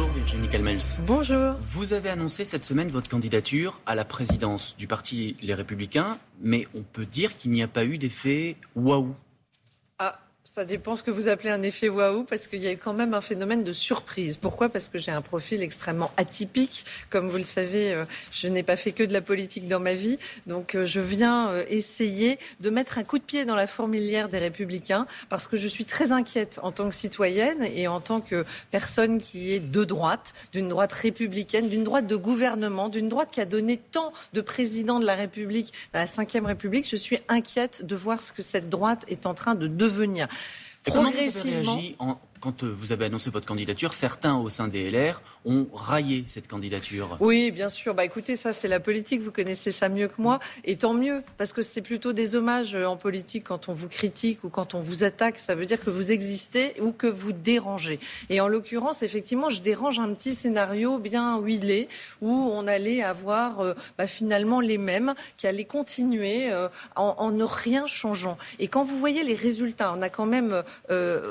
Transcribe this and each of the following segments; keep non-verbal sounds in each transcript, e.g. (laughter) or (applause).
Bonjour Virginie Calmels. Bonjour. Vous avez annoncé cette semaine votre candidature à la présidence du parti Les Républicains, mais on peut dire qu'il n'y a pas eu d'effet waouh ça dépend ce que vous appelez un effet waouh, parce qu'il y a eu quand même un phénomène de surprise. Pourquoi? Parce que j'ai un profil extrêmement atypique. Comme vous le savez, euh, je n'ai pas fait que de la politique dans ma vie. Donc euh, je viens euh, essayer de mettre un coup de pied dans la fourmilière des républicains, parce que je suis très inquiète en tant que citoyenne et en tant que personne qui est de droite, d'une droite républicaine, d'une droite de gouvernement, d'une droite qui a donné tant de présidents de la République, dans la Ve République. Je suis inquiète de voir ce que cette droite est en train de devenir. Progressivement. quand euh, vous avez annoncé votre candidature, certains au sein des LR ont raillé cette candidature. Oui, bien sûr. Bah, écoutez, ça, c'est la politique. Vous connaissez ça mieux que moi. Et tant mieux, parce que c'est plutôt des hommages euh, en politique quand on vous critique ou quand on vous attaque. Ça veut dire que vous existez ou que vous dérangez. Et en l'occurrence, effectivement, je dérange un petit scénario bien huilé où on allait avoir euh, bah, finalement les mêmes qui allaient continuer en, en, ne rien changeant. Et quand vous voyez les résultats, on a quand même,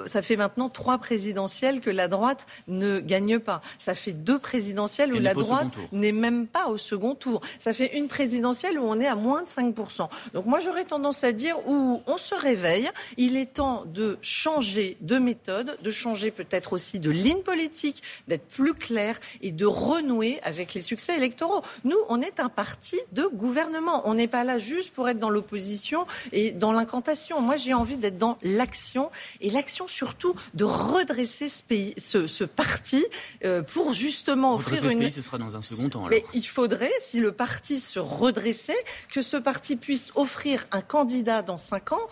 ça fait maintenant trois présidentielle que la droite ne gagne pas. Ça fait deux présidentielles où la droite n'est même pas au second tour. Ça fait une présidentielle où on est à moins de 5%. Donc moi j'aurais tendance à dire où on se réveille, il est temps de changer de méthode, de changer peut-être aussi de ligne politique, d'être plus clair et de renouer avec les succès électoraux. Nous, on est un parti de gouvernement. On n'est pas là juste pour être dans l'opposition et dans l'incantation. Moi j'ai envie d'être dans l'action et l'action surtout de redresser ce, pays, ce, parti euh, pour justement offrir une. Ce pays, ce sera dans un second temps. Mais il faudrait, si le parti se redressait, que ce parti puisse offrir un candidat dans cinq ans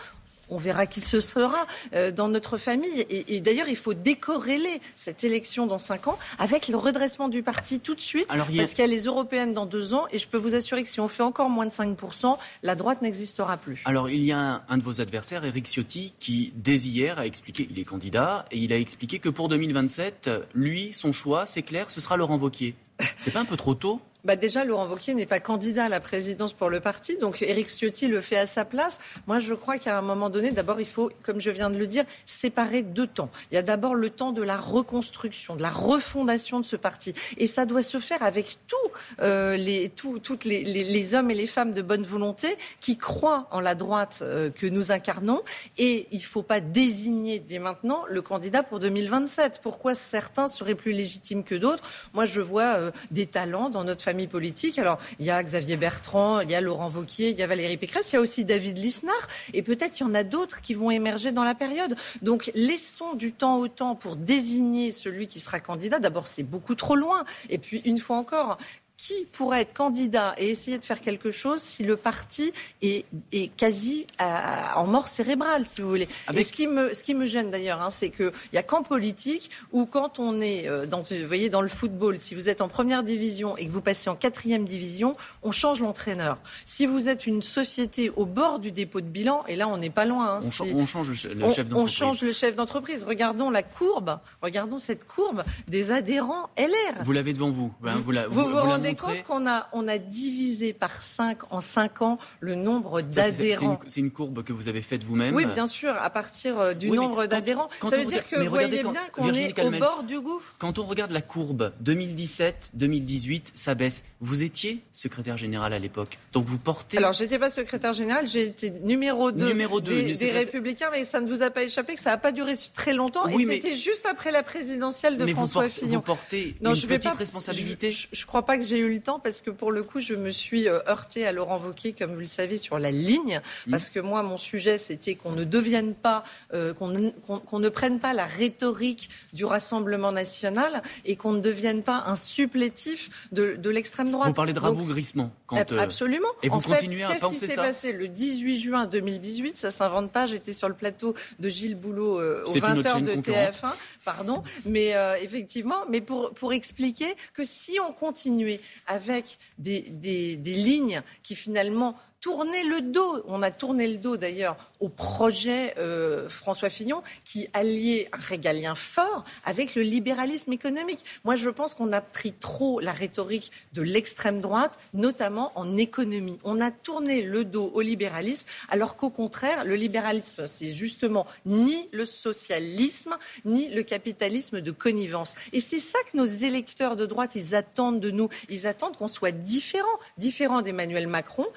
on verra qui ce sera euh, dans notre famille. Et, d'ailleurs, il faut décorréler cette élection dans cinq ans avec le redressement du parti tout de suite, parce qu'il y a les européennes dans deux ans. Et je peux vous assurer que si on fait encore moins de 5%, la droite n'existera plus. Alors, il y a un, de vos adversaires, Éric Ciotti, qui, dès hier, a expliqué, il est candidat, et il a expliqué que pour 2027, lui, son choix, c'est clair, ce sera Laurent Wauquiez. C'est pas un peu trop tôt? Bah déjà, Laurent Wauquiez n'est pas candidat à la présidence pour le parti, donc Éric Ciotti le fait à sa place. Moi, je crois qu'à un moment donné, d'abord, il faut, comme je viens de le dire, séparer deux temps. Il y a d'abord le temps de la reconstruction, de la refondation de ce parti, et ça doit se faire avec tous euh, les, toutes les, les, hommes et les femmes de bonne volonté qui croient en la droite euh, que nous incarnons. Et il ne faut pas désigner dès maintenant le candidat pour 2027. Pourquoi certains seraient plus légitimes que d'autres? Moi, je vois euh, des talents dans notre famille politique. Alors, il y a Xavier Bertrand, il y a Laurent Vauquier, il y a Valérie Pécresse, il y a aussi David Lisnard, et peut-être qu'il y en a d'autres qui vont émerger dans la période. Donc, laissons du temps au temps pour désigner celui qui sera candidat. D'abord, c'est beaucoup trop loin. Et puis, une fois encore, qui pourrait être candidat et essayer de faire quelque chose si le parti est, est quasi en mort cérébrale, si vous voulez. Et ce qui me, ce qui me gêne d'ailleurs, hein, c'est qu'il n'y a qu'en politique ou quand on est euh, dans, vous voyez, dans le football, si vous êtes en première division et que vous passez en quatrième division, on change l'entraîneur. Si vous êtes une société au bord du dépôt de bilan, et là on n'est pas loin. Hein, on, change le, chef d'entreprise. On change le chef d'entreprise. Regardons la courbe, regardons cette courbe des adhérents LR. Vous l'avez devant vous. Hein, vous, la, vous, vous, vous rendez compte qu'on a, on a divisé par 5 en 5 ans le nombre d'adhérents C'est une, courbe que vous avez faite vous-même Oui, bien sûr, à partir euh, du nombre d'adhérents. Ça veut dire que vous voyez bien qu'on est au bord du gouffre. Quand on regarde la courbe 2017-2018, ça baisse. Vous étiez secrétaire général à l'époque, donc vous portez... Alors, j'étais pas secrétaire général, j'ai été numéro 2, numéro des, Républicains, mais ça ne vous a pas échappé que ça n'a pas duré très longtemps. et c'était juste après la présidentielle de François Fillon. Vous portez non, une je petite responsabilité Je ne crois pas que j'ai eu le temps parce que pour le coup, je me suis euh, heurtée à Laurent Wauquiez, comme vous le savez, sur la ligne. Mmh. Parce que moi, mon sujet, c'était qu'on ne devienne pas, euh, qu'on ne prenne pas la rhétorique du Rassemblement national et qu'on ne devienne pas un supplétif de, l'extrême droite. Vous parlez de rabougrissement. Quand, euh, Absolument. Et vous en continuez fait, à Qu'est-ce qui s'est passé le 18 juin 2018 Ça s'invente pas. J'étais sur le plateau de Gilles Boulot au 20h de TF1. Pardon. Mais effectivement, mais pour, pour expliquer que si on continuait avec des, lignes qui finalement tourné le dos. On a tourné le dos d'ailleurs au projet euh, François Fillon qui alliait un régalien fort avec le libéralisme économique. Moi, je pense qu'on a pris trop la rhétorique de l'extrême droite, notamment en économie. On a tourné le dos au libéralisme, alors qu'au contraire, le libéralisme, c'est justement ni le socialisme, ni le capitalisme de connivence. Et c'est ça que nos électeurs de droite, ils attendent de nous. Ils attendent qu'on soit différent, différent d'Emmanuel Macron,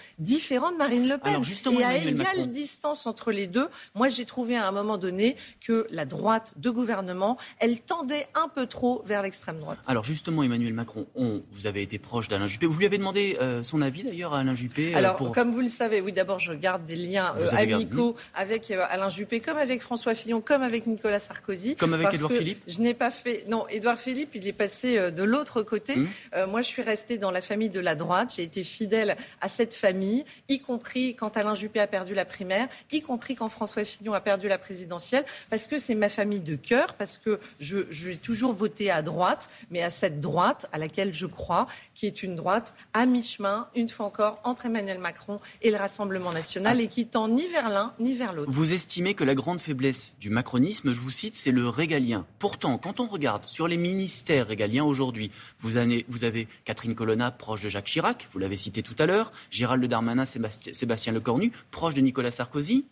différent de Marine Le Pen. justement, Et à égale distance entre les deux, moi j'ai trouvé à un moment donné que la droite de gouvernement, elle tendait un peu trop vers l'extrême droite. Alors justement, Emmanuel Macron, vous avez été proche d'Alain Juppé. Vous lui avez demandé euh, son avis d'ailleurs à Alain Juppé euh, Alors, comme vous le savez, oui, d'abord je garde des liens euh, amicaux avec Alain Juppé, comme avec François Fillon, comme avec Nicolas Sarkozy. Comme avec Édouard Philippe Je n'ai pas fait. Non, Édouard Philippe, il est passé de l'autre côté. Hum. moi, je suis restée dans la famille de la droite. J'ai été fidèle à cette famille, y compris quand Alain Juppé a perdu la primaire, y compris quand François Fillon a perdu la présidentielle, parce que c'est ma famille de cœur, parce que je, j'ai toujours voté à droite, mais à cette droite à laquelle je crois, qui est une droite à mi-chemin, une fois encore, entre Emmanuel Macron et le Rassemblement national, ah. et qui tend ni vers l'un ni vers l'autre. Vous estimez que la grande faiblesse du macronisme, je vous cite, c'est le régalien. Pourtant, quand on regarde sur les ministères régaliens aujourd'hui, vous, vous avez Catherine Colonna, proche de Jacques Chirac, vous l'avez cité tout à l'heure, Gérald Darmanin, Sébastien Lecornu, proche de Nicolas Sarkozy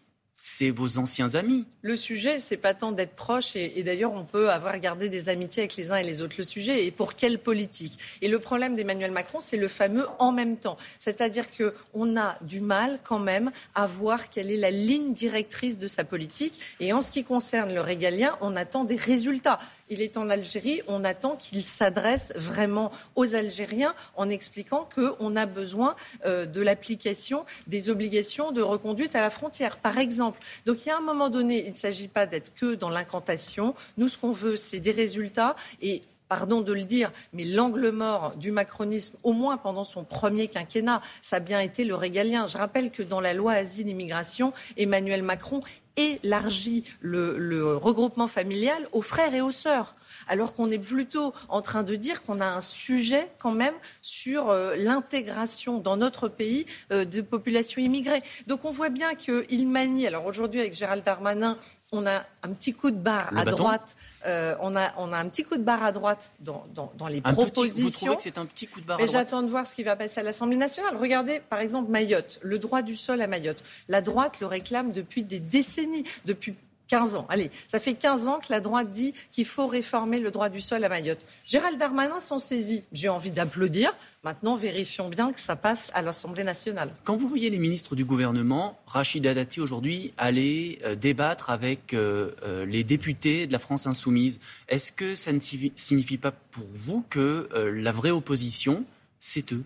c'est vos anciens amis. Le sujet, c'est pas tant d'être proche, et, d'ailleurs, on peut avoir gardé des amitiés avec les uns et les autres. Le sujet est pour quelle politique? Et le problème d'Emmanuel Macron, c'est le fameux en même temps. C'est-à-dire qu'on a du mal quand même à voir quelle est la ligne directrice de sa politique. Et en ce qui concerne le régalien, on attend des résultats il est en Algérie, on attend qu'il s'adresse vraiment aux Algériens en expliquant qu'on a besoin euh, de l'application des obligations de reconduite à la frontière, par exemple. Donc il y a un moment donné, il ne s'agit pas d'être que dans l'incantation. Nous, ce qu'on veut, c'est des résultats et pardon de le dire, mais l'angle mort du macronisme, au moins pendant son premier quinquennat, ça a bien été le régalien. Je rappelle que dans la loi asile-immigration, Emmanuel Macron élargit le, regroupement familial aux frères et aux sœurs alors qu'on est plutôt en train de dire qu'on a un sujet quand même sur euh, l'intégration dans notre pays euh, de populations immigrées. Donc on voit bien qu'il manie, alors aujourd'hui avec Gérald Darmanin, on a un petit coup de barre à droite. Euh, on, a, on a un petit coup de barre à droite dans, les propositions. que c'est un petit coup de barre Mais j'attends de voir ce qui va passer à l'Assemblée nationale. Regardez, par exemple, Mayotte, le droit du sol à Mayotte. La droite le réclame depuis des décennies, depuis 15 ans. Allez, ça fait 15 ans que la droite dit qu'il faut réformer le droit du sol à Mayotte. Gérald Darmanin s'en saisit. J'ai envie d'applaudir. Maintenant, vérifions bien que ça passe à l'Assemblée nationale. Quand vous voyez les ministres du gouvernement, Rachid Dati aujourd'hui aller euh, débattre avec euh, euh, les députés de la France insoumise, est-ce que ça ne signifie pas pour vous que la vraie opposition, c'est eux?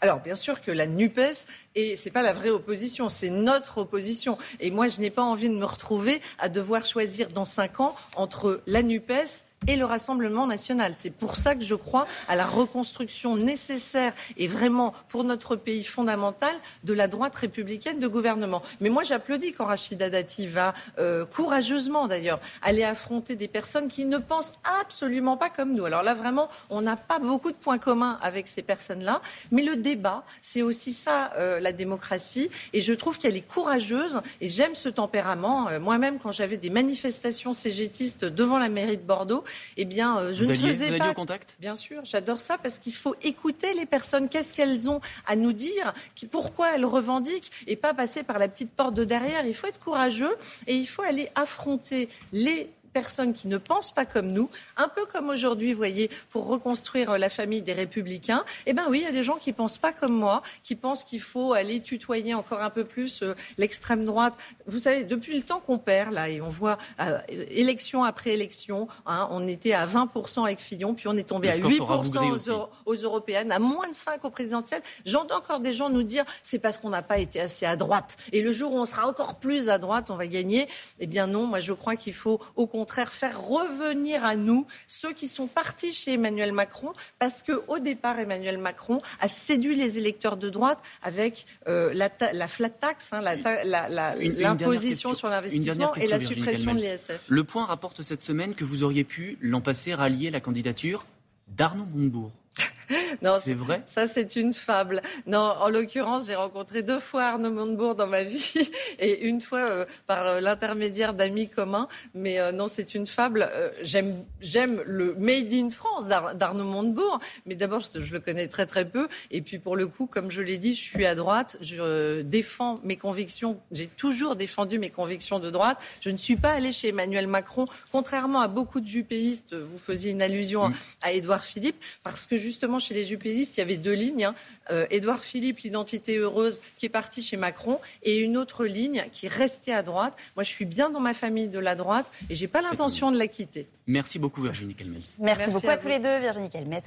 Alors bien sûr que la NUPES, et c'est pas la vraie opposition, c'est notre opposition. Et moi, je n'ai pas envie de me retrouver à devoir choisir dans cinq ans entre la NUPES et le Rassemblement national. C'est pour ça que je crois à la reconstruction nécessaire et vraiment pour notre pays fondamental de la droite républicaine de gouvernement. Mais moi, j'applaudis quand Rachida Dati va euh, courageusement d'ailleurs aller affronter des personnes qui ne pensent absolument pas comme nous. Alors là, vraiment, on n'a pas beaucoup de points communs avec ces personnes-là. Mais le débat, c'est aussi ça, euh, la démocratie. Et je trouve qu'elle est courageuse et j'aime ce tempérament. Euh, moi-même, quand j'avais des manifestations cégétistes devant la mairie de Bordeaux, eh bien, euh, je ne faisais pas. contact? Bien sûr, j'adore ça parce qu'il faut écouter les personnes. Qu'est-ce qu'elles ont à nous dire? Pourquoi elles revendiquent? Et pas passer par la petite porte de derrière Il faut être courageux et il faut aller affronter les personnes qui ne pensent pas comme nous, un peu comme aujourd'hui, vous voyez, pour reconstruire euh, la famille des républicains. Eh bien oui, il y a des gens qui ne pensent pas comme moi, qui pensent qu'il faut aller tutoyer encore un peu plus euh, l'extrême droite. Vous savez, depuis le temps qu'on perd, là, et on voit euh, élection après élection, hein, on était à 20% avec Fillon, puis on est tombé à 8% aux, aux, européennes, à moins de 5 aux présidentielles. J'entends encore des gens nous dire c'est parce qu'on n'a pas été assez à droite. Et le jour où on sera encore plus à droite, on va gagner. Eh bien non, moi je crois qu'il faut au contraire contraire faire revenir à nous ceux qui sont partis chez Emmanuel Macron parce que au départ Emmanuel Macron a séduit les électeurs de droite avec euh, la, la, flat tax, hein, l'imposition sur l'investissement et la suppression de l'ISF. Le Point rapporte cette semaine que vous auriez pu l'an passé rallier la candidature d'Arnaud Montebourg. (laughs) (laughs) non, c'est vrai? Ça, c'est une fable. Non, en l'occurrence, j'ai rencontré deux fois Arnaud Montebourg dans ma (laughs) vie et une fois euh, par euh, l'intermédiaire d'amis communs. Mais euh, non, c'est une fable. j'aime, j'aime le Made in France d'Arnaud Montebourg, mais d'abord, je, je, le connais très très peu. Et puis pour le coup, comme je l'ai dit, je suis à droite. Je défends mes convictions. J'ai toujours défendu mes convictions de droite. Je ne suis pas allée chez Emmanuel Macron, contrairement à beaucoup de jupéistes. Vous faisiez une allusion à Édouard Philippe, parce que justement chez les jupéistes, il y avait deux lignes. Hein. Euh, Édouard Philippe, l'identité heureuse, qui est parti chez Macron, et une autre ligne qui restait à droite. Moi, je suis bien dans ma famille de la droite et j'ai pas l'intention de la quitter. Merci beaucoup, Virginie Kelmels. Merci, beaucoup à, tous les deux, Virginie Kelmels,